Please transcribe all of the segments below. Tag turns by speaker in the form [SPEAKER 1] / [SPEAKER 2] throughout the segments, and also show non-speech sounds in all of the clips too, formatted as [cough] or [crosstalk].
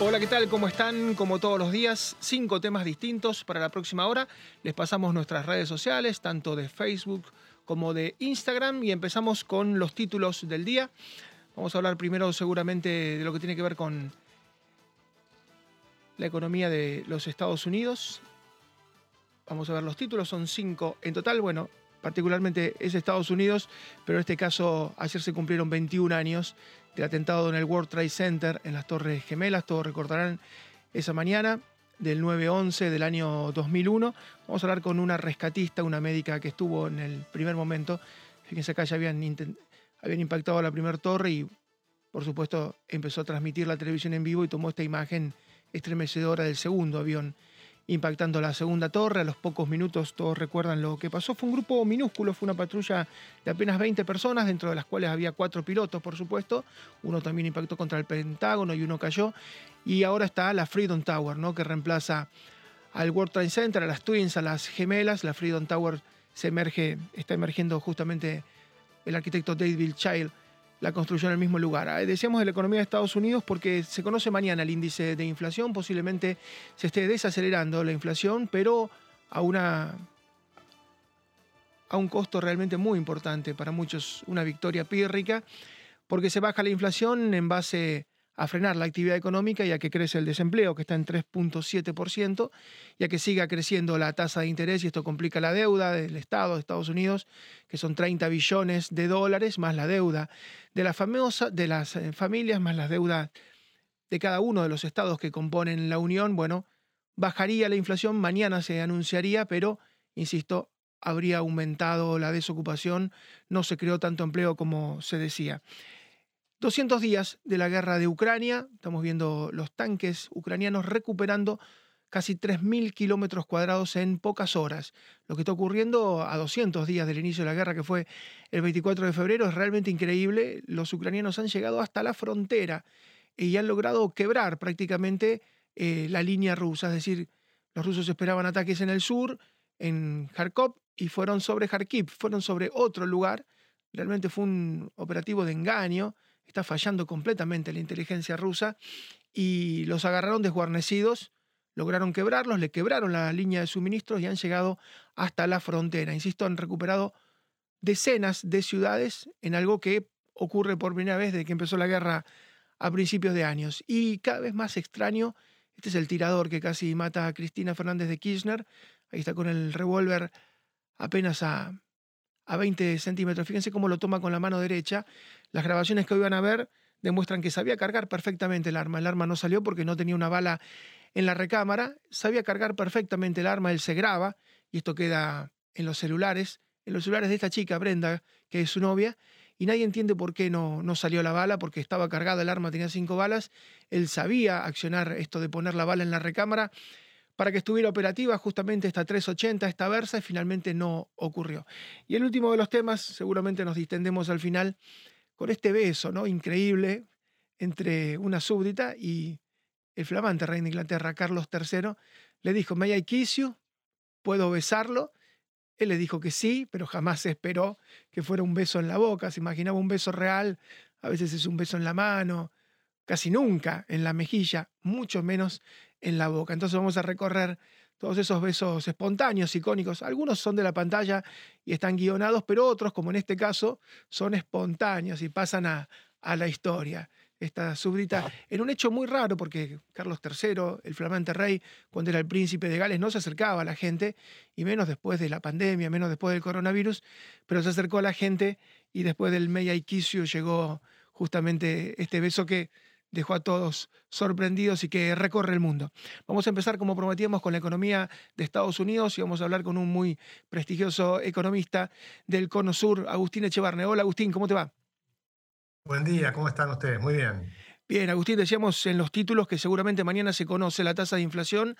[SPEAKER 1] Hola, ¿qué tal? ¿Cómo están? Como todos los días, cinco temas distintos para la próxima hora. Les pasamos nuestras redes sociales, tanto de Facebook como de Instagram, y empezamos con los títulos del día. Vamos a hablar primero seguramente de lo que tiene que ver con la economía de los Estados Unidos. Vamos a ver los títulos, son cinco en total. Bueno, particularmente es Estados Unidos, pero en este caso ayer se cumplieron 21 años del atentado en el World Trade Center en las Torres Gemelas. Todos recordarán esa mañana del 9-11 del año 2001. Vamos a hablar con una rescatista, una médica que estuvo en el primer momento. Fíjense acá ya habían, impactado la primera torre y por supuesto empezó a transmitir la televisión en vivo y tomó esta imagen estremecedora del segundo avión impactando la segunda torre. A los pocos minutos todos recuerdan lo que pasó. Fue un grupo minúsculo, fue una patrulla de apenas 20 personas, dentro de las cuales había cuatro pilotos, por supuesto. Uno también impactó contra el Pentágono y uno cayó. Y ahora está la Freedom Tower, ¿no? que reemplaza al World Trade Center, a las Twins, a las gemelas. La Freedom Tower se emerge, está emergiendo justamente el arquitecto David Child la construcción en el mismo lugar. Ah, decíamos de la economía de Estados Unidos porque se conoce mañana el índice de inflación, posiblemente se esté desacelerando la inflación, pero a una a un costo realmente muy importante para muchos, una victoria pírrica, porque se baja la inflación en base a frenar la actividad económica ya que crece el desempleo, que está en 3.7%, ya que siga creciendo la tasa de interés y esto complica la deuda del Estado de Estados Unidos, que son 30 billones de dólares, más la deuda de, la de las eh, familias, más las deudas de cada uno de los estados que componen la Unión. Bueno, bajaría la inflación, mañana se anunciaría, pero, insisto, habría aumentado la desocupación, no se creó tanto empleo como se decía. 200 días de la guerra de Ucrania, estamos viendo los tanques ucranianos recuperando casi 3.000 kilómetros cuadrados en pocas horas. Lo que está ocurriendo a 200 días del inicio de la guerra, que fue el 24 de febrero, es realmente increíble. Los ucranianos han llegado hasta la frontera y han logrado quebrar prácticamente eh, la línea rusa. Es decir, los rusos esperaban ataques en el sur, en Kharkov, y fueron sobre Kharkiv, fueron sobre otro lugar. Realmente fue un operativo de engaño está fallando completamente la inteligencia rusa y los agarraron desguarnecidos, lograron quebrarlos, le quebraron la línea de suministros y han llegado hasta la frontera. Insisto, han recuperado decenas de ciudades en algo que ocurre por primera vez desde que empezó la guerra a principios de años. Y cada vez más extraño, este es el tirador que casi mata a Cristina Fernández de Kirchner, ahí está con el revólver apenas a a 20 centímetros. Fíjense cómo lo toma con la mano derecha. Las grabaciones que hoy van a ver demuestran que sabía cargar perfectamente el arma. El arma no salió porque no tenía una bala en la recámara. Sabía cargar perfectamente el arma, él se graba y esto queda en los celulares, en los celulares de esta chica, Brenda, que es su novia, y nadie entiende por qué no, no salió la bala, porque estaba cargada el arma, tenía cinco balas, él sabía accionar esto de poner la bala en la recámara, para que estuviera operativa justamente esta 380, esta Versa, y finalmente no ocurrió. Y el último de los temas, seguramente nos distendemos al final, con este beso ¿no? increíble entre una súbdita y el flamante rey de Inglaterra, Carlos III, le dijo, ¿may I kiss? ¿Puedo besarlo? Él le dijo que sí, pero jamás esperó que fuera un beso en la boca. Se imaginaba un beso real, a veces es un beso en la mano, casi nunca en la mejilla, mucho menos en la boca. Entonces vamos a recorrer todos esos besos espontáneos, icónicos. Algunos son de la pantalla y están guionados, pero otros, como en este caso, son espontáneos y pasan a, a la historia. Esta súbdita, en un hecho muy raro, porque Carlos III, el flamante rey, cuando era el príncipe de Gales, no se acercaba a la gente, y menos después de la pandemia, menos después del coronavirus, pero se acercó a la gente y después del May llegó justamente este beso que dejó a todos sorprendidos y que recorre el mundo. Vamos a empezar, como prometíamos, con la economía de Estados Unidos y vamos a hablar con un muy prestigioso economista del Cono Sur, Agustín Echevarne. Hola Agustín, ¿cómo te va?
[SPEAKER 2] Buen día, ¿cómo están ustedes? Muy bien.
[SPEAKER 1] Bien, Agustín, decíamos en los títulos que seguramente mañana se conoce la tasa de inflación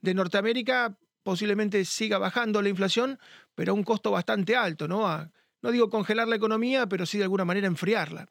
[SPEAKER 1] de Norteamérica, posiblemente siga bajando la inflación, pero a un costo bastante alto, ¿no? no digo congelar la economía, pero sí de alguna manera enfriarla.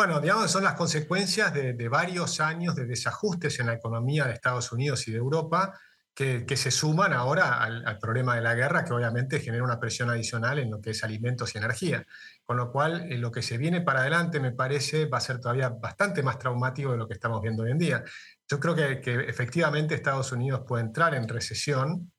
[SPEAKER 2] Bueno, digamos, son las consecuencias de, varios años de desajustes en la economía de Estados Unidos y de Europa, que, se suman ahora al, problema de la guerra, que obviamente genera una presión adicional en lo que es alimentos y energía. Con lo cual, eh, lo que se viene para adelante, me parece, va a ser todavía bastante más traumático de lo que estamos viendo hoy en día. Yo creo que, que efectivamente Estados Unidos puede entrar en recesión,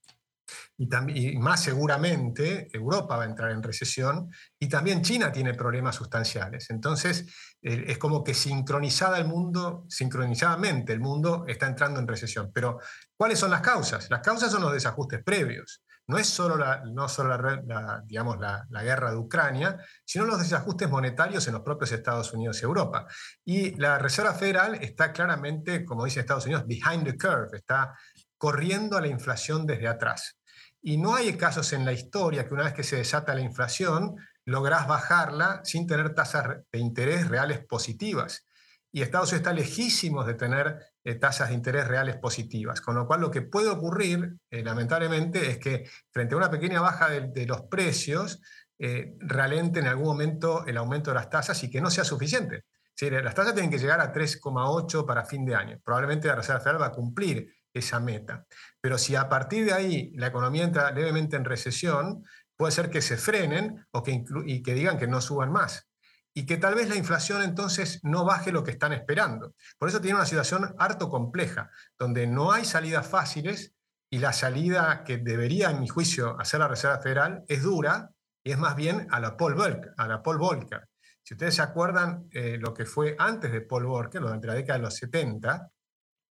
[SPEAKER 2] y, también, más seguramente Europa va a entrar en recesión y también China tiene problemas sustanciales. Entonces, eh, es como que sincronizada el mundo, sincronizadamente el mundo está entrando en recesión. Pero, ¿cuáles son las causas? Las causas son los desajustes previos. No es solo, la, no solo la, la, la, guerra de Ucrania, sino los desajustes monetarios en los propios Estados Unidos y Europa. Y la Reserva Federal está claramente, como dice Estados Unidos, behind the curve, está corriendo a la inflación desde atrás. Y no hay casos en la historia que una vez que se desata la inflación, lográs bajarla sin tener tasas de interés reales positivas. Y Estados Unidos está lejísimos de tener eh, tasas de interés reales positivas. Con lo cual lo que puede ocurrir, eh, lamentablemente, es que frente a una pequeña baja de, los precios, eh, ralente en algún momento el aumento de las tasas y que no sea suficiente. las tasas tienen que llegar a 3,8 para fin de año. Probablemente la Reserva Federal va a cumplir esa meta. Pero si a partir de ahí la economía entra levemente en recesión, puede ser que se frenen o que y que digan que no suban más. Y que tal vez la inflación entonces no baje lo que están esperando. Por eso tiene una situación harto compleja, donde no hay salidas fáciles y la salida que debería, en mi juicio, hacer la Reserva Federal es dura y es más bien a la Paul Volcker. Si ustedes se acuerdan eh, lo que fue antes de Paul Volcker, durante la década de los 70,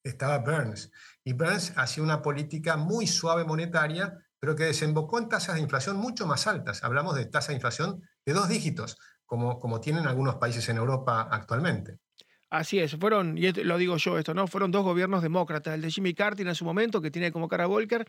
[SPEAKER 2] estaba Burns. Y Burns hacía una política muy suave monetaria, pero que desembocó en tasas de inflación mucho más altas. Hablamos de tasas de inflación de dos dígitos, como, como tienen algunos países en Europa actualmente.
[SPEAKER 1] Así es, fueron, y lo digo yo esto, ¿no? Fueron dos gobiernos demócratas, el de Jimmy Carter en su momento, que tiene como cara a Volcker,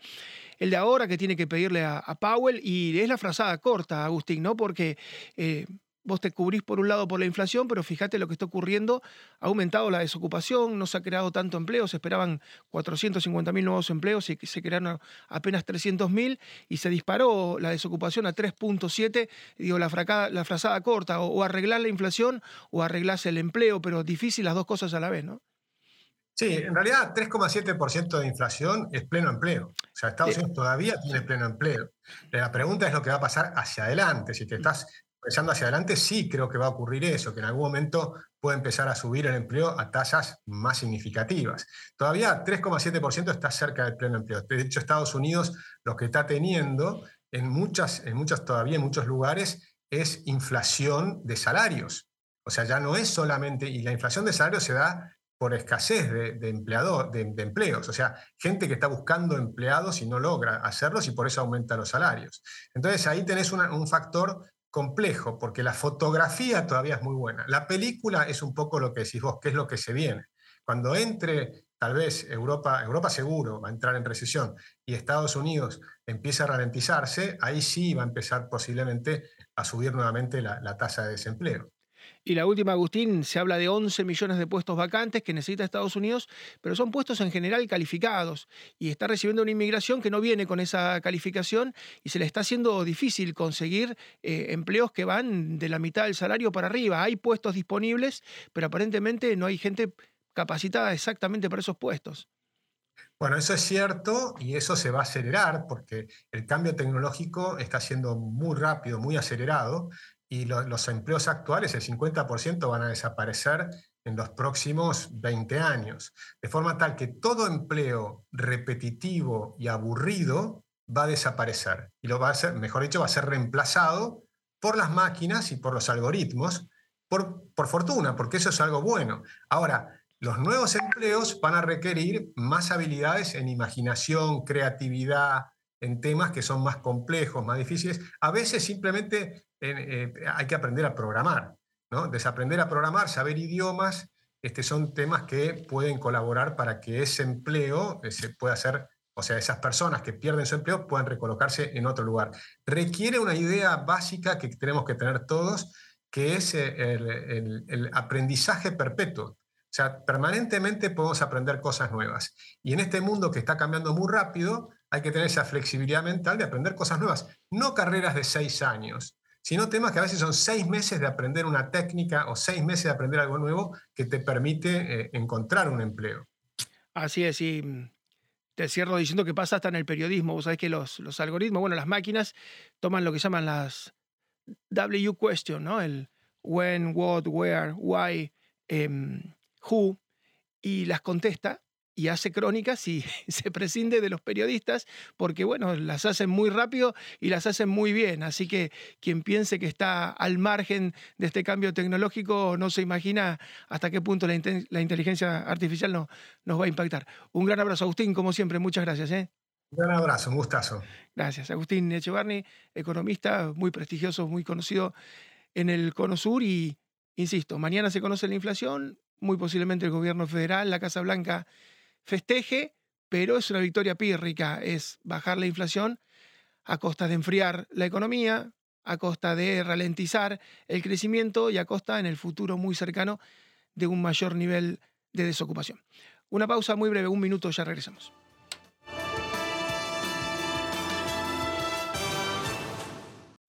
[SPEAKER 1] el de ahora, que tiene que pedirle a, Powell, y es la frazada corta, Agustín, ¿no? Porque eh, vos te cubrís por un lado por la inflación, pero fíjate lo que está ocurriendo, ha aumentado la desocupación, no se ha creado tanto empleo, se esperaban 450.000 nuevos empleos y se crearon apenas 300.000 y se disparó la desocupación a 3.7, digo, la, la frazada corta, o, arreglar la inflación o arreglarse el empleo, pero difícil las dos cosas a la vez, ¿no?
[SPEAKER 2] Sí, en realidad 3,7% de inflación es pleno empleo. O sea, Estados Unidos todavía tiene pleno empleo. La pregunta es lo que va a pasar hacia adelante. Si te estás pensando hacia adelante, sí creo que va a ocurrir eso, que en algún momento puede empezar a subir el empleo a tasas más significativas. Todavía 3,7% está cerca del pleno empleo. De hecho, Estados Unidos lo que está teniendo en muchas, en muchas todavía en muchos lugares es inflación de salarios. O sea, ya no es solamente, y la inflación de salarios se da por escasez de, de, de, empleos, o sea, gente que está buscando empleados y no logra hacerlos y por eso aumenta los salarios. Entonces ahí tenés un factor complejo, porque la fotografía todavía es muy buena. La película es un poco lo que decís vos, qué es lo que se viene. Cuando entre, tal vez Europa, Europa seguro va a entrar en recesión y Estados Unidos empieza a ralentizarse, ahí sí va a empezar posiblemente a subir nuevamente la tasa de desempleo.
[SPEAKER 1] Y la última, Agustín, se habla de 11 millones de puestos vacantes que necesita Estados Unidos, pero son puestos en general calificados y está recibiendo una inmigración que no viene con esa calificación y se le está haciendo difícil conseguir eh, empleos que van de la mitad del salario para arriba. Hay puestos disponibles, pero aparentemente no hay gente capacitada exactamente para esos puestos.
[SPEAKER 2] Bueno, eso es cierto y eso se va a acelerar porque el cambio tecnológico está siendo muy rápido, muy acelerado y los empleos actuales, el 50% van a desaparecer en los próximos 20 años, de forma tal que todo empleo repetitivo y aburrido va a desaparecer y lo va a ser, mejor dicho, va a ser reemplazado por las máquinas y por los algoritmos, por, por fortuna, porque eso es algo bueno. Ahora, los nuevos empleos van a requerir más habilidades en imaginación, creatividad, en temas que son más complejos, más difíciles. A veces simplemente eh, hay que aprender a programar, ¿no? Desaprender a programar, saber idiomas, este, son temas que pueden colaborar para que ese empleo se pueda hacer, o sea, esas personas que pierden su empleo puedan recolocarse en otro lugar. Requiere una idea básica que tenemos que tener todos, que es eh, el, el aprendizaje perpetuo. O sea, permanentemente podemos aprender cosas nuevas. Y en este mundo que está cambiando muy rápido, hay que tener esa flexibilidad mental de aprender cosas nuevas. No carreras de seis años, sino temas que a veces son seis meses de aprender una técnica o seis meses de aprender algo nuevo que te permite eh, encontrar un empleo.
[SPEAKER 1] Así es, y mm, te cierro diciendo que pasa hasta en el periodismo. Vos sabés que los, los algoritmos, bueno, las máquinas toman lo que llaman las W question, ¿no? El when, what, where, why, em, who, y las contesta y hace crónicas y [laughs] se prescinde de los periodistas porque, bueno, las hacen muy rápido y las hacen muy bien. Así que quien piense que está al margen de este cambio tecnológico no se imagina hasta qué punto la, inteligencia artificial no, nos va a impactar. Un gran abrazo, Agustín, como siempre. Muchas gracias. ¿eh?
[SPEAKER 2] Un gran abrazo, un gustazo.
[SPEAKER 1] Gracias. Agustín Echevarni, economista muy prestigioso, muy conocido en el Cono Sur y, insisto, mañana se conoce la inflación, muy posiblemente el gobierno federal, la Casa Blanca festeje, pero es una victoria pírrica, es bajar la inflación a costa de enfriar la economía, a costa de ralentizar el crecimiento y a costa en el futuro muy cercano de un mayor nivel de desocupación. Una pausa muy breve, un minuto, ya regresamos.